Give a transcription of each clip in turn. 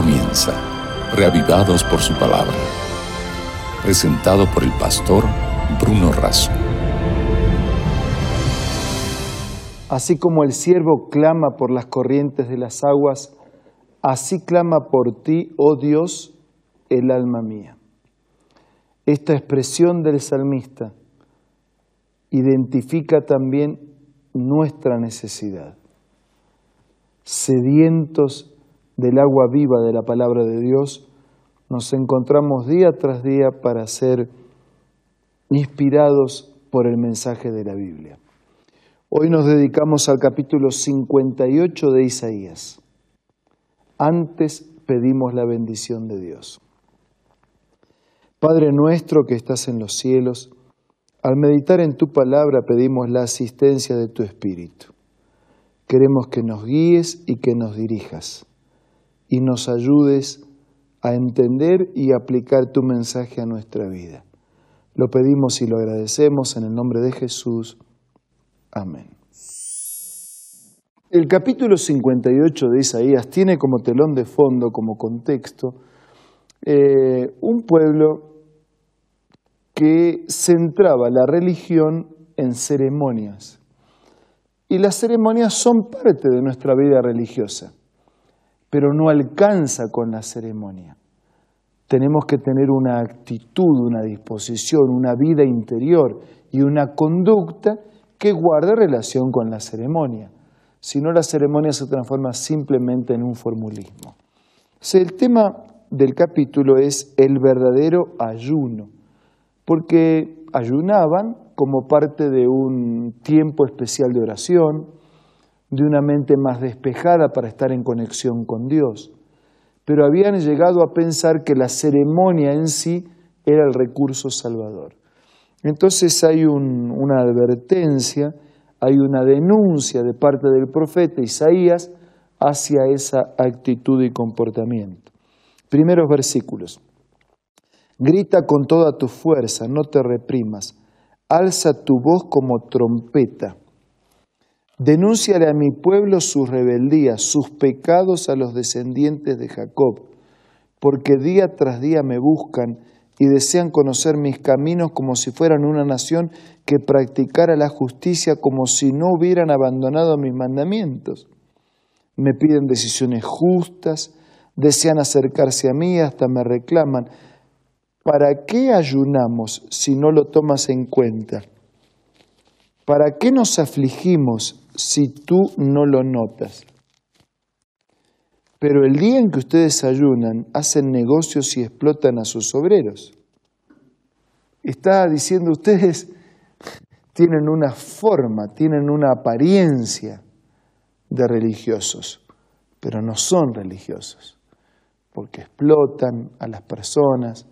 comienza, reavivados por su palabra. Presentado por el pastor Bruno Razo. Así como el siervo clama por las corrientes de las aguas, así clama por ti, oh Dios, el alma mía. Esta expresión del salmista identifica también nuestra necesidad. Sedientos del agua viva de la palabra de Dios, nos encontramos día tras día para ser inspirados por el mensaje de la Biblia. Hoy nos dedicamos al capítulo 58 de Isaías. Antes pedimos la bendición de Dios. Padre nuestro que estás en los cielos, al meditar en tu palabra pedimos la asistencia de tu Espíritu. Queremos que nos guíes y que nos dirijas y nos ayudes a entender y aplicar tu mensaje a nuestra vida. Lo pedimos y lo agradecemos en el nombre de Jesús. Amén. El capítulo 58 de Isaías tiene como telón de fondo, como contexto, eh, un pueblo que centraba la religión en ceremonias. Y las ceremonias son parte de nuestra vida religiosa pero no alcanza con la ceremonia. Tenemos que tener una actitud, una disposición, una vida interior y una conducta que guarde relación con la ceremonia. Si no, la ceremonia se transforma simplemente en un formulismo. el tema del capítulo es el verdadero ayuno, porque ayunaban como parte de un tiempo especial de oración, de una mente más despejada para estar en conexión con Dios. Pero habían llegado a pensar que la ceremonia en sí era el recurso salvador. Entonces hay una advertencia, hay una denuncia de parte del profeta Isaías hacia esa actitud y comportamiento. Primeros versículos. Grita con toda tu fuerza, no te reprimas. Alza tu voz como trompeta Denúnciale a mi pueblo sus rebeldías, sus pecados a los descendientes de Jacob, porque día tras día me buscan y desean conocer mis caminos como si fueran una nación que practicara la justicia como si no hubieran abandonado mis mandamientos. Me piden decisiones justas, desean acercarse a mí, hasta me reclaman. ¿Para qué ayunamos si no lo tomas en cuenta? ¿Para qué nos afligimos si tú no lo notas? Pero el día en que ustedes ayunan, hacen negocios y explotan a sus obreros. Está diciendo ustedes tienen una forma, tienen una apariencia de religiosos, pero no son religiosos, porque explotan a las personas,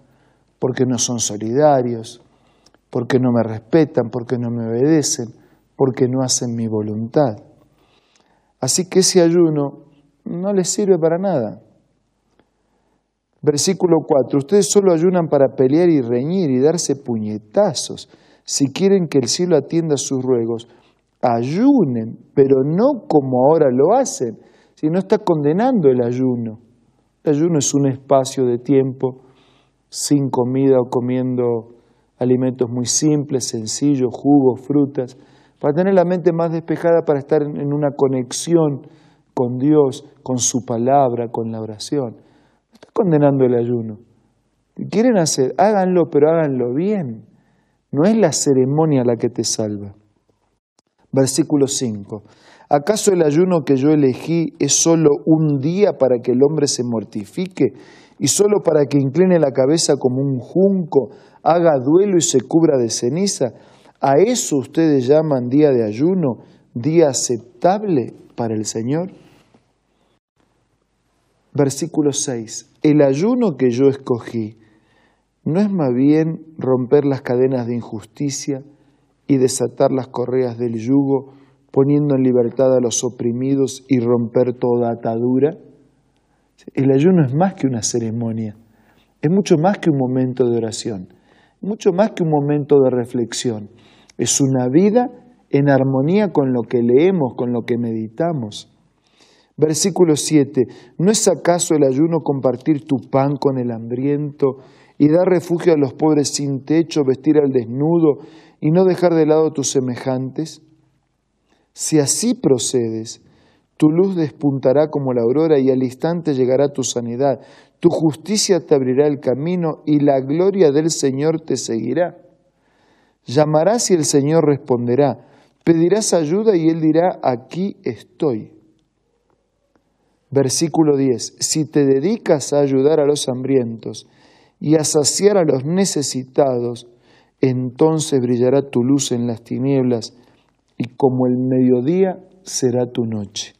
porque no son solidarios, porque no me respetan, porque no me obedecen, porque no hacen mi voluntad. Así que ese ayuno no les sirve para nada. Versículo 4, ustedes solo ayunan para pelear y reñir y darse puñetazos. Si quieren que el cielo atienda sus ruegos, ayunen, pero no como ahora lo hacen, si no está condenando el ayuno. El ayuno es un espacio de tiempo sin comida o comiendo alimentos muy simples, sencillos, jugos, frutas, para tener la mente más despejada, para estar en una conexión con Dios, con su palabra, con la oración. No está condenando el ayuno. Quieren hacer, háganlo, pero háganlo bien. No es la ceremonia la que te salva. Versículo 5. ¿Acaso el ayuno que yo elegí es solo un día para que el hombre se mortifique y solo para que incline la cabeza como un junco, haga duelo y se cubra de ceniza. ¿A eso ustedes llaman día de ayuno, día aceptable para el Señor? Versículo 6. El ayuno que yo escogí no es más bien romper las cadenas de injusticia y desatar las correas del yugo, poniendo en libertad a los oprimidos y romper toda atadura. El ayuno es más que una ceremonia, es mucho más que un momento de oración, mucho más que un momento de reflexión. Es una vida en armonía con lo que leemos, con lo que meditamos. Versículo 7. ¿No es acaso el ayuno compartir tu pan con el hambriento y dar refugio a los pobres sin techo, vestir al desnudo y no dejar de lado a tus semejantes? Si así procedes, tu luz despuntará como la aurora y al instante llegará tu sanidad. Tu justicia te abrirá el camino y la gloria del Señor te seguirá. Llamarás y el Señor responderá. Pedirás ayuda y Él dirá, aquí estoy. Versículo 10. Si te dedicas a ayudar a los hambrientos y a saciar a los necesitados, entonces brillará tu luz en las tinieblas y como el mediodía será tu noche.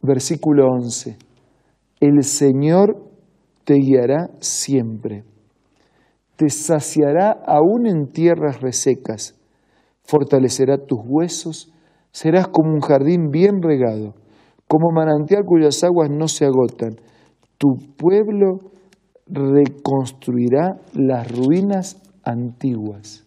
Versículo 11. El Señor te guiará siempre, te saciará aún en tierras resecas, fortalecerá tus huesos, serás como un jardín bien regado, como manantial cuyas aguas no se agotan. Tu pueblo reconstruirá las ruinas antiguas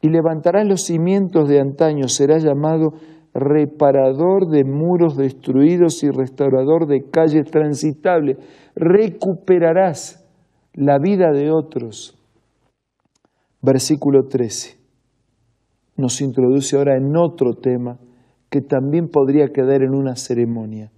y levantarás los cimientos de antaño, será llamado reparador de muros destruidos y restaurador de calles transitables. Recuperarás la vida de otros. Versículo 13 nos introduce ahora en otro tema que también podría quedar en una ceremonia.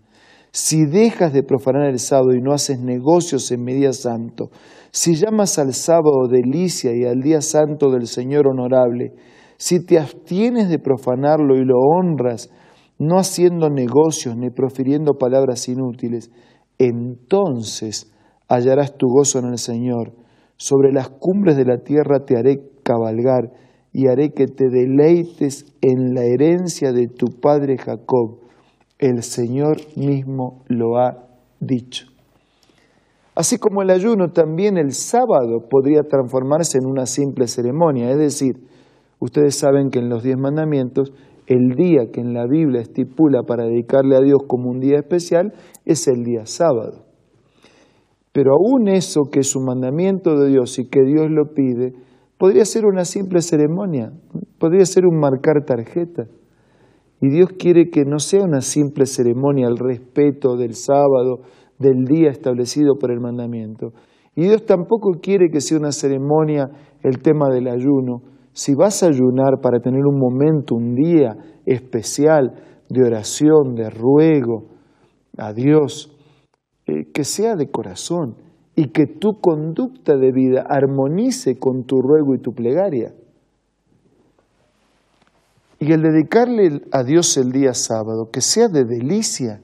Si dejas de profanar el sábado y no haces negocios en media santo, si llamas al sábado delicia y al día santo del Señor honorable, si te abstienes de profanarlo y lo honras, no haciendo negocios ni profiriendo palabras inútiles, entonces hallarás tu gozo en el Señor. Sobre las cumbres de la tierra te haré cabalgar y haré que te deleites en la herencia de tu padre Jacob. El Señor mismo lo ha dicho. Así como el ayuno, también el sábado podría transformarse en una simple ceremonia, es decir, Ustedes saben que en los diez mandamientos, el día que en la Biblia estipula para dedicarle a Dios como un día especial es el día sábado. Pero aún eso que es un mandamiento de Dios y que Dios lo pide, podría ser una simple ceremonia, podría ser un marcar tarjeta. Y Dios quiere que no sea una simple ceremonia el respeto del sábado, del día establecido por el mandamiento. Y Dios tampoco quiere que sea una ceremonia el tema del ayuno, si vas a ayunar para tener un momento, un día especial de oración, de ruego a Dios, eh, que sea de corazón y que tu conducta de vida armonice con tu ruego y tu plegaria. Y el dedicarle a Dios el día sábado, que sea de delicia,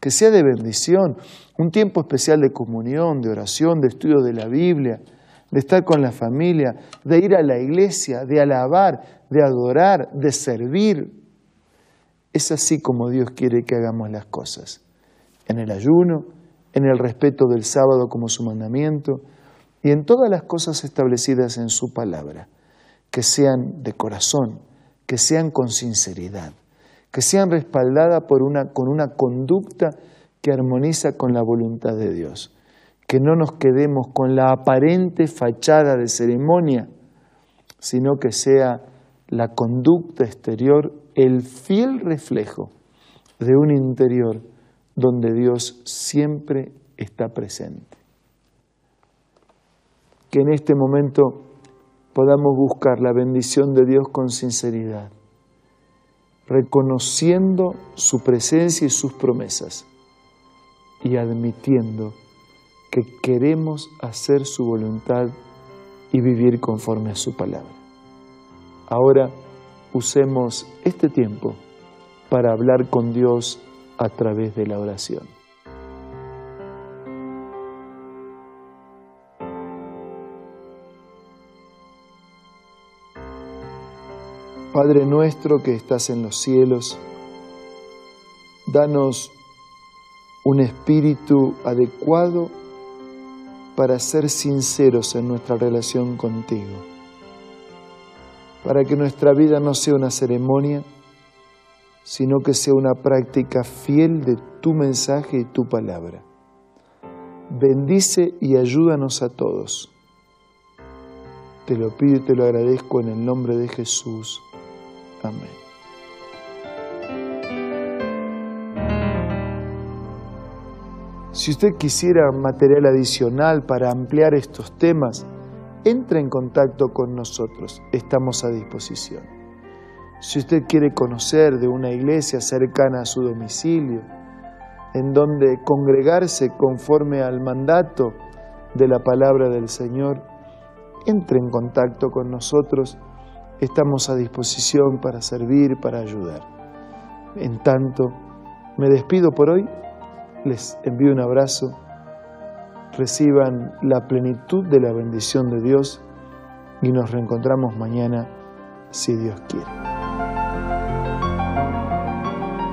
que sea de bendición, un tiempo especial de comunión, de oración, de estudio de la Biblia, de estar con la familia, de ir a la iglesia, de alabar, de adorar, de servir. Es así como Dios quiere que hagamos las cosas. En el ayuno, en el respeto del sábado como su mandamiento y en todas las cosas establecidas en su palabra, que sean de corazón, que sean con sinceridad, que sean respaldadas por una, con una conducta que armoniza con la voluntad de Dios que no nos quedemos con la aparente fachada de ceremonia, sino que sea la conducta exterior el fiel reflejo de un interior donde Dios siempre está presente. Que en este momento podamos buscar la bendición de Dios con sinceridad, reconociendo su presencia y sus promesas y admitiendo que queremos hacer su voluntad y vivir conforme a su palabra. Ahora usemos este tiempo para hablar con Dios a través de la oración. Padre nuestro que estás en los cielos, danos un espíritu adecuado para ser sinceros en nuestra relación contigo, para que nuestra vida no sea una ceremonia, sino que sea una práctica fiel de tu mensaje y tu palabra. Bendice y ayúdanos a todos. Te lo pido y te lo agradezco en el nombre de Jesús. Amén. Si usted quisiera material adicional para ampliar estos temas, entre en contacto con nosotros, estamos a disposición. Si usted quiere conocer de una iglesia cercana a su domicilio, en donde congregarse conforme al mandato de la palabra del Señor, entre en contacto con nosotros, estamos a disposición para servir, para ayudar. En tanto, me despido por hoy, les envío un abrazo reciban la plenitud de la bendición de Dios y nos reencontramos mañana si Dios quiere.